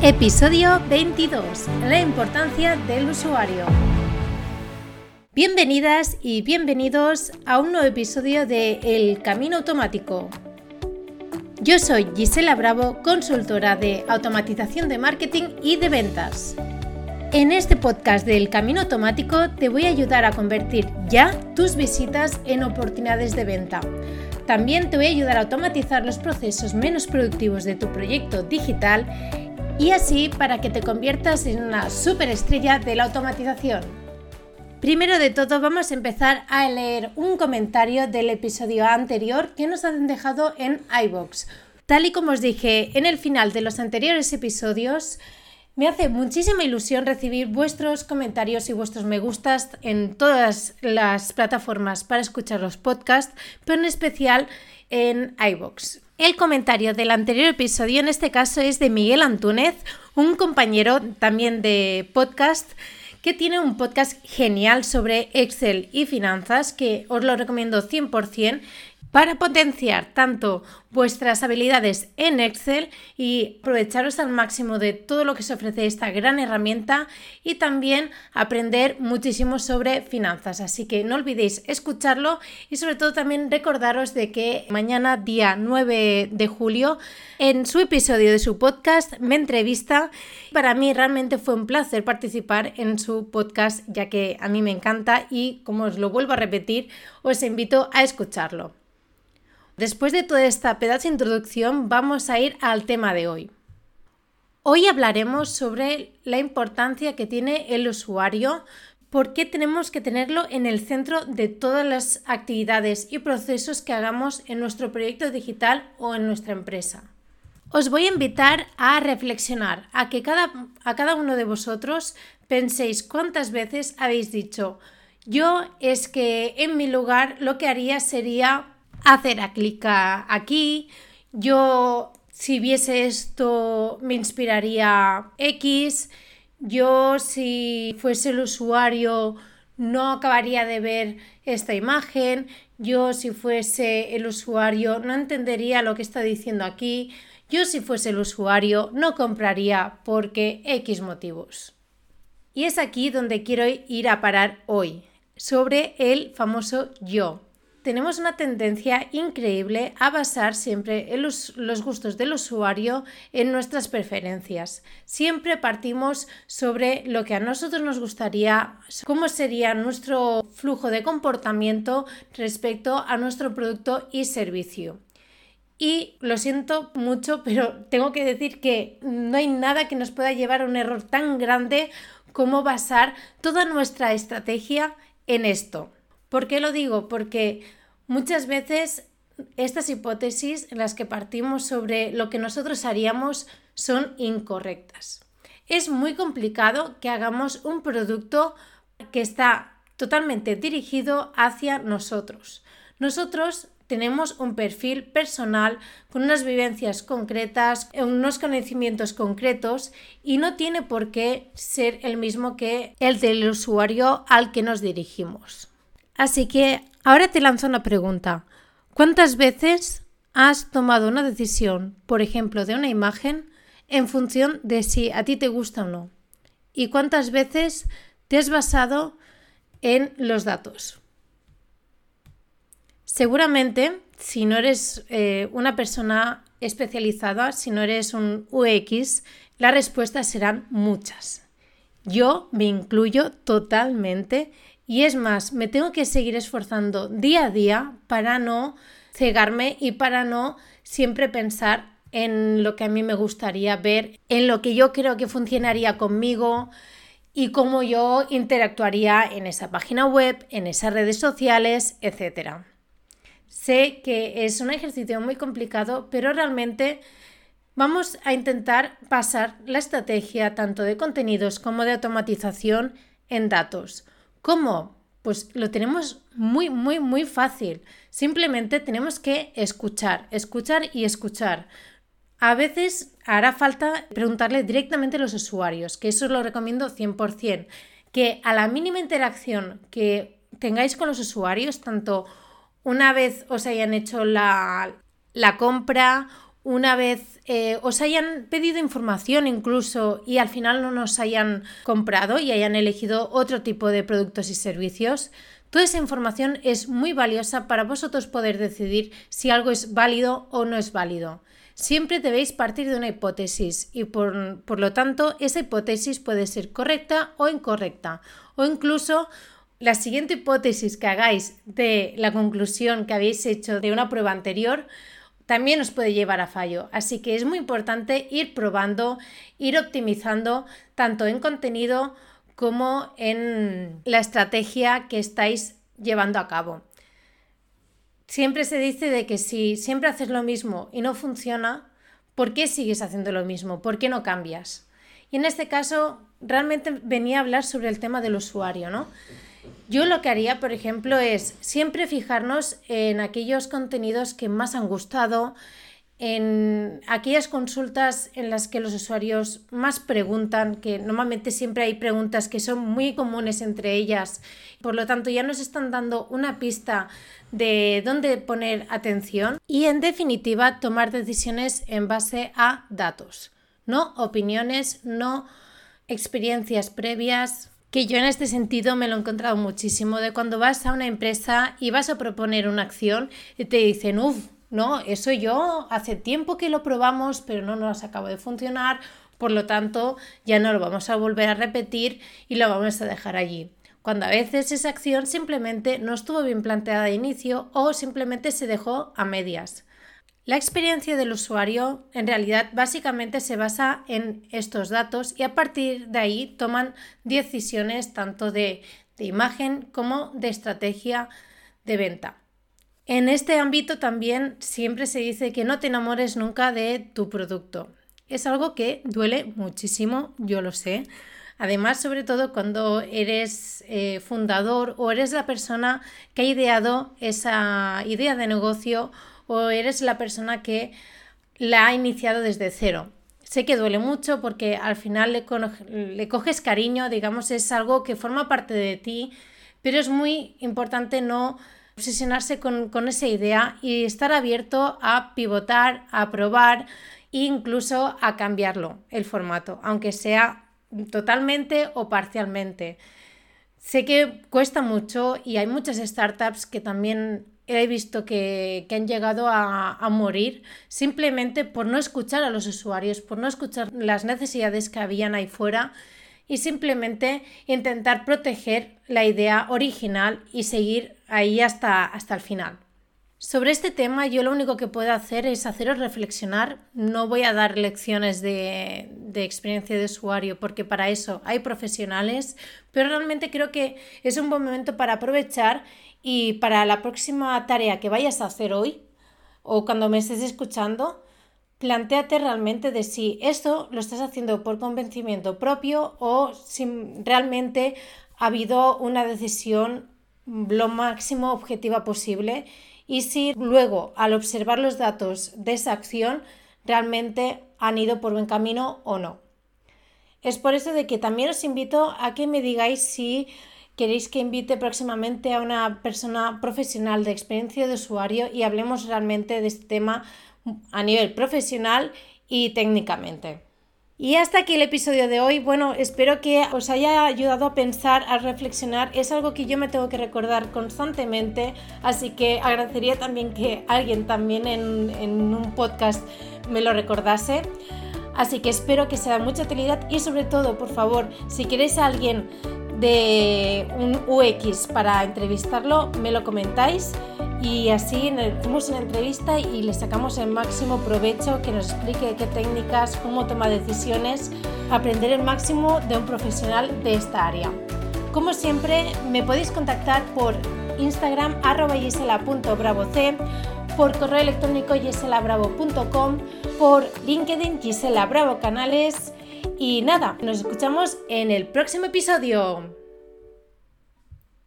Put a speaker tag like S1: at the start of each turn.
S1: Episodio 22. La importancia del usuario. Bienvenidas y bienvenidos a un nuevo episodio de El Camino Automático. Yo soy Gisela Bravo, consultora de automatización de marketing y de ventas. En este podcast del Camino Automático te voy a ayudar a convertir ya tus visitas en oportunidades de venta. También te voy a ayudar a automatizar los procesos menos productivos de tu proyecto digital y así para que te conviertas en una superestrella de la automatización. Primero de todo vamos a empezar a leer un comentario del episodio anterior que nos han dejado en iBox. Tal y como os dije en el final de los anteriores episodios, me hace muchísima ilusión recibir vuestros comentarios y vuestros me gustas en todas las plataformas para escuchar los podcasts, pero en especial en iBox. El comentario del anterior episodio en este caso es de Miguel Antúnez, un compañero también de podcast que tiene un podcast genial sobre Excel y finanzas que os lo recomiendo 100% para potenciar tanto vuestras habilidades en Excel y aprovecharos al máximo de todo lo que se ofrece esta gran herramienta y también aprender muchísimo sobre finanzas. Así que no olvidéis escucharlo y sobre todo también recordaros de que mañana día 9 de julio en su episodio de su podcast me entrevista. Para mí realmente fue un placer participar en su podcast ya que a mí me encanta y como os lo vuelvo a repetir os invito a escucharlo. Después de toda esta pedazo de introducción, vamos a ir al tema de hoy. Hoy hablaremos sobre la importancia que tiene el usuario, por qué tenemos que tenerlo en el centro de todas las actividades y procesos que hagamos en nuestro proyecto digital o en nuestra empresa. Os voy a invitar a reflexionar, a que cada, a cada uno de vosotros penséis cuántas veces habéis dicho, yo es que en mi lugar lo que haría sería hacer a clic aquí. Yo, si viese esto, me inspiraría X. Yo, si fuese el usuario, no acabaría de ver esta imagen. Yo, si fuese el usuario, no entendería lo que está diciendo aquí. Yo, si fuese el usuario, no compraría porque X motivos. Y es aquí donde quiero ir a parar hoy, sobre el famoso yo tenemos una tendencia increíble a basar siempre los, gustos del usuario en nuestras preferencias. Siempre partimos sobre lo que a nosotros nos gustaría, cómo sería nuestro flujo de comportamiento respecto a nuestro producto y servicio. Y lo siento mucho, pero tengo que decir que no hay nada que nos pueda llevar a un error tan grande como basar toda nuestra estrategia en esto. ¿Por qué lo digo? Porque Muchas veces estas hipótesis en las que partimos sobre lo que nosotros haríamos son incorrectas. Es muy complicado que hagamos un producto que está totalmente dirigido hacia nosotros. Nosotros tenemos un perfil personal con unas vivencias concretas, unos conocimientos concretos y no tiene por qué ser el mismo que el del usuario al que nos dirigimos. Así que Ahora te lanzo una pregunta. ¿Cuántas veces has tomado una decisión, por ejemplo, de una imagen, en función de si a ti te gusta o no? ¿Y cuántas veces te has basado en los datos? Seguramente, si no eres eh, una persona especializada, si no eres un UX, las respuestas serán muchas. Yo me incluyo totalmente y es más, me tengo que seguir esforzando día a día para no cegarme y para no siempre pensar en lo que a mí me gustaría ver, en lo que yo creo que funcionaría conmigo y cómo yo interactuaría en esa página web, en esas redes sociales, etc. Sé que es un ejercicio muy complicado, pero realmente vamos a intentar pasar la estrategia tanto de contenidos como de automatización en datos. ¿Cómo? Pues lo tenemos muy, muy, muy fácil. Simplemente tenemos que escuchar, escuchar y escuchar. A veces hará falta preguntarle directamente a los usuarios, que eso lo recomiendo 100%, que a la mínima interacción que tengáis con los usuarios, tanto una vez os hayan hecho la, la compra una vez eh, os hayan pedido información incluso y al final no nos hayan comprado y hayan elegido otro tipo de productos y servicios. Toda esa información es muy valiosa para vosotros poder decidir si algo es válido o no es válido. Siempre debéis partir de una hipótesis y por, por lo tanto esa hipótesis puede ser correcta o incorrecta o incluso la siguiente hipótesis que hagáis de la conclusión que habéis hecho de una prueba anterior también os puede llevar a fallo. Así que es muy importante ir probando, ir optimizando tanto en contenido como en la estrategia que estáis llevando a cabo. Siempre se dice de que si siempre haces lo mismo y no funciona, ¿por qué sigues haciendo lo mismo? ¿Por qué no cambias? Y en este caso, realmente venía a hablar sobre el tema del usuario, ¿no? Yo lo que haría, por ejemplo, es siempre fijarnos en aquellos contenidos que más han gustado, en aquellas consultas en las que los usuarios más preguntan, que normalmente siempre hay preguntas que son muy comunes entre ellas, por lo tanto ya nos están dando una pista de dónde poner atención y en definitiva tomar decisiones en base a datos, no opiniones, no experiencias previas, que yo en este sentido me lo he encontrado muchísimo, de cuando vas a una empresa y vas a proponer una acción y te dicen, uff, no, eso yo hace tiempo que lo probamos, pero no nos acaba de funcionar, por lo tanto ya no lo vamos a volver a repetir y lo vamos a dejar allí. Cuando a veces esa acción simplemente no estuvo bien planteada de inicio o simplemente se dejó a medias. La experiencia del usuario en realidad básicamente se basa en estos datos y a partir de ahí toman decisiones tanto de, imagen como de estrategia de venta. En este ámbito también siempre se dice que no te enamores nunca de tu producto. Es algo que duele muchísimo, yo lo sé. Además, sobre todo cuando eres eh, fundador o eres la persona que ha ideado esa idea de negocio o eres la persona que la ha iniciado desde cero. Sé que duele mucho porque al final le, coges cariño, digamos, es algo que forma parte de ti, pero es muy importante no obsesionarse con, con esa idea y estar abierto a pivotar, a probar e incluso a cambiarlo, el formato, aunque sea totalmente o parcialmente. Sé que cuesta mucho y hay muchas startups que también he visto que, han llegado a, morir simplemente por no escuchar a los usuarios, por no escuchar las necesidades que habían ahí fuera y simplemente intentar proteger la idea original y seguir ahí hasta, hasta el final. Sobre este tema yo lo único que puedo hacer es haceros reflexionar. No voy a dar lecciones de, de, experiencia de usuario porque para eso hay profesionales, pero realmente creo que es un buen momento para aprovechar y para la próxima tarea que vayas a hacer hoy o cuando me estés escuchando, planteate realmente de si esto lo estás haciendo por convencimiento propio o si realmente ha habido una decisión lo máximo objetiva posible y si luego al observar los datos de esa acción realmente han ido por buen camino o no. Es por eso de que también os invito a que me digáis si queréis que invite próximamente a una persona profesional de experiencia de usuario y hablemos realmente de este tema a nivel profesional y técnicamente. Y hasta aquí el episodio de hoy. Bueno, espero que os haya ayudado a pensar, a reflexionar. Es algo que yo me tengo que recordar constantemente, así que agradecería también que alguien también en, en un podcast me lo recordase. Así que espero que sea de mucha utilidad y sobre todo, por favor, si queréis a alguien de un UX para entrevistarlo, me lo comentáis y así hacemos una entrevista y le sacamos el máximo provecho, que nos explique qué técnicas, cómo toma decisiones, aprender el máximo de un profesional de esta área. Como siempre, me podéis contactar por Instagram gisela.bravoc, por correo electrónico giselabravo.com, por LinkedIn Gisela Bravo Canales y nada, nos escuchamos en el próximo episodio.